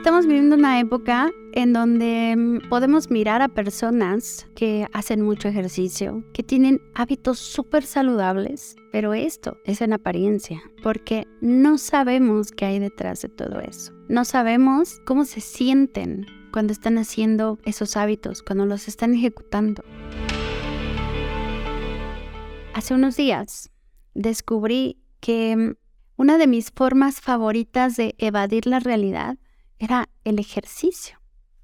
Estamos viviendo una época en donde mm, podemos mirar a personas que hacen mucho ejercicio, que tienen hábitos súper saludables, pero esto es en apariencia, porque no sabemos qué hay detrás de todo eso. No sabemos cómo se sienten cuando están haciendo esos hábitos, cuando los están ejecutando. Hace unos días descubrí que mm, una de mis formas favoritas de evadir la realidad era el ejercicio.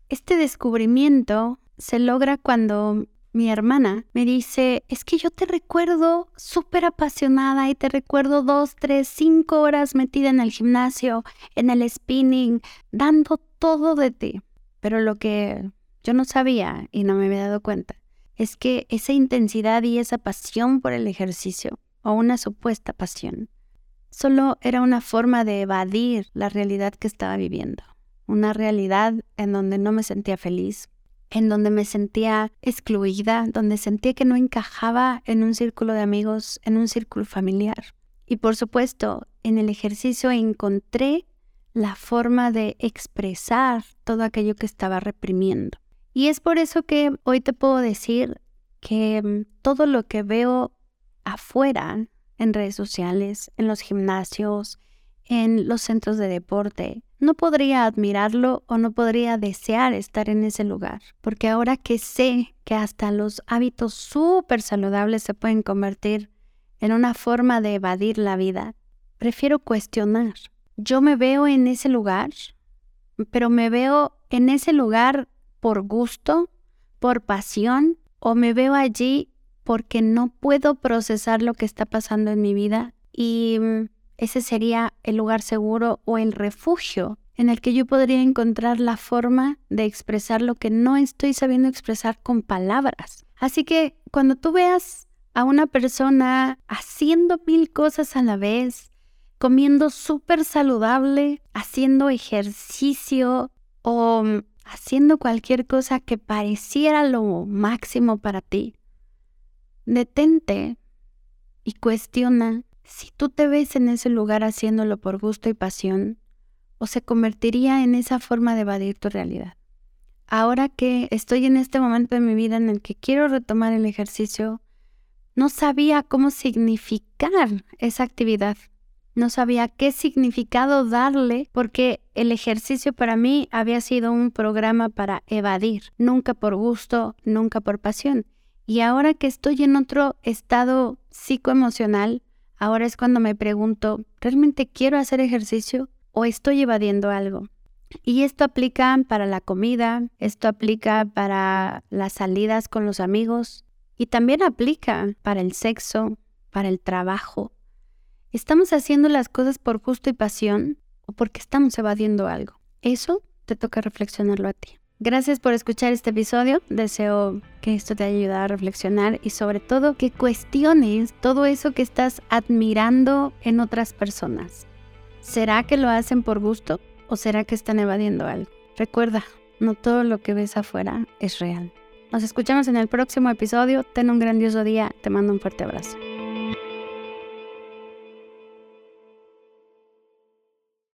Este descubrimiento se logra cuando mi hermana me dice, es que yo te recuerdo súper apasionada y te recuerdo dos, tres, cinco horas metida en el gimnasio, en el spinning, dando todo de ti. Pero lo que yo no sabía y no me había dado cuenta es que esa intensidad y esa pasión por el ejercicio, o una supuesta pasión, solo era una forma de evadir la realidad que estaba viviendo una realidad en donde no me sentía feliz, en donde me sentía excluida, donde sentía que no encajaba en un círculo de amigos, en un círculo familiar. Y por supuesto, en el ejercicio encontré la forma de expresar todo aquello que estaba reprimiendo. Y es por eso que hoy te puedo decir que mm, todo lo que veo afuera, en redes sociales, en los gimnasios, en los centros de deporte, no podría admirarlo o no podría desear estar en ese lugar, porque ahora que sé que hasta los hábitos súper saludables se pueden convertir en una forma de evadir la vida, prefiero cuestionar. Yo me veo en ese lugar, pero me veo en ese lugar por gusto, por pasión, o me veo allí porque no puedo procesar lo que está pasando en mi vida y mm, ese sería el lugar seguro o el refugio en el que yo podría encontrar la forma de expresar lo que no estoy sabiendo expresar con palabras. Así que cuando tú veas a una persona haciendo mil cosas a la vez, comiendo súper saludable, haciendo ejercicio o haciendo cualquier cosa que pareciera lo máximo para ti, detente y cuestiona si tú te ves en ese lugar haciéndolo por gusto y pasión, o se convertiría en esa forma de evadir tu realidad. Ahora que estoy en este momento de mi vida en el que quiero retomar el ejercicio, no sabía cómo significar esa actividad. No sabía qué significado darle porque el ejercicio para mí había sido un programa para evadir, nunca por gusto, nunca por pasión. Y ahora que estoy en otro estado psicoemocional, Ahora es cuando me pregunto, ¿realmente quiero hacer ejercicio o estoy evadiendo algo? Y esto aplica para la comida, esto aplica para las salidas con los amigos y también aplica para el sexo, para el trabajo. ¿Estamos haciendo las cosas por gusto y pasión o porque estamos evadiendo algo? Eso te toca reflexionarlo a ti. Gracias por escuchar este episodio. Deseo que esto te ayude a reflexionar y sobre todo que cuestiones todo eso que estás admirando en otras personas. ¿Será que lo hacen por gusto o será que están evadiendo algo? Recuerda, no todo lo que ves afuera es real. Nos escuchamos en el próximo episodio. Ten un grandioso día. Te mando un fuerte abrazo.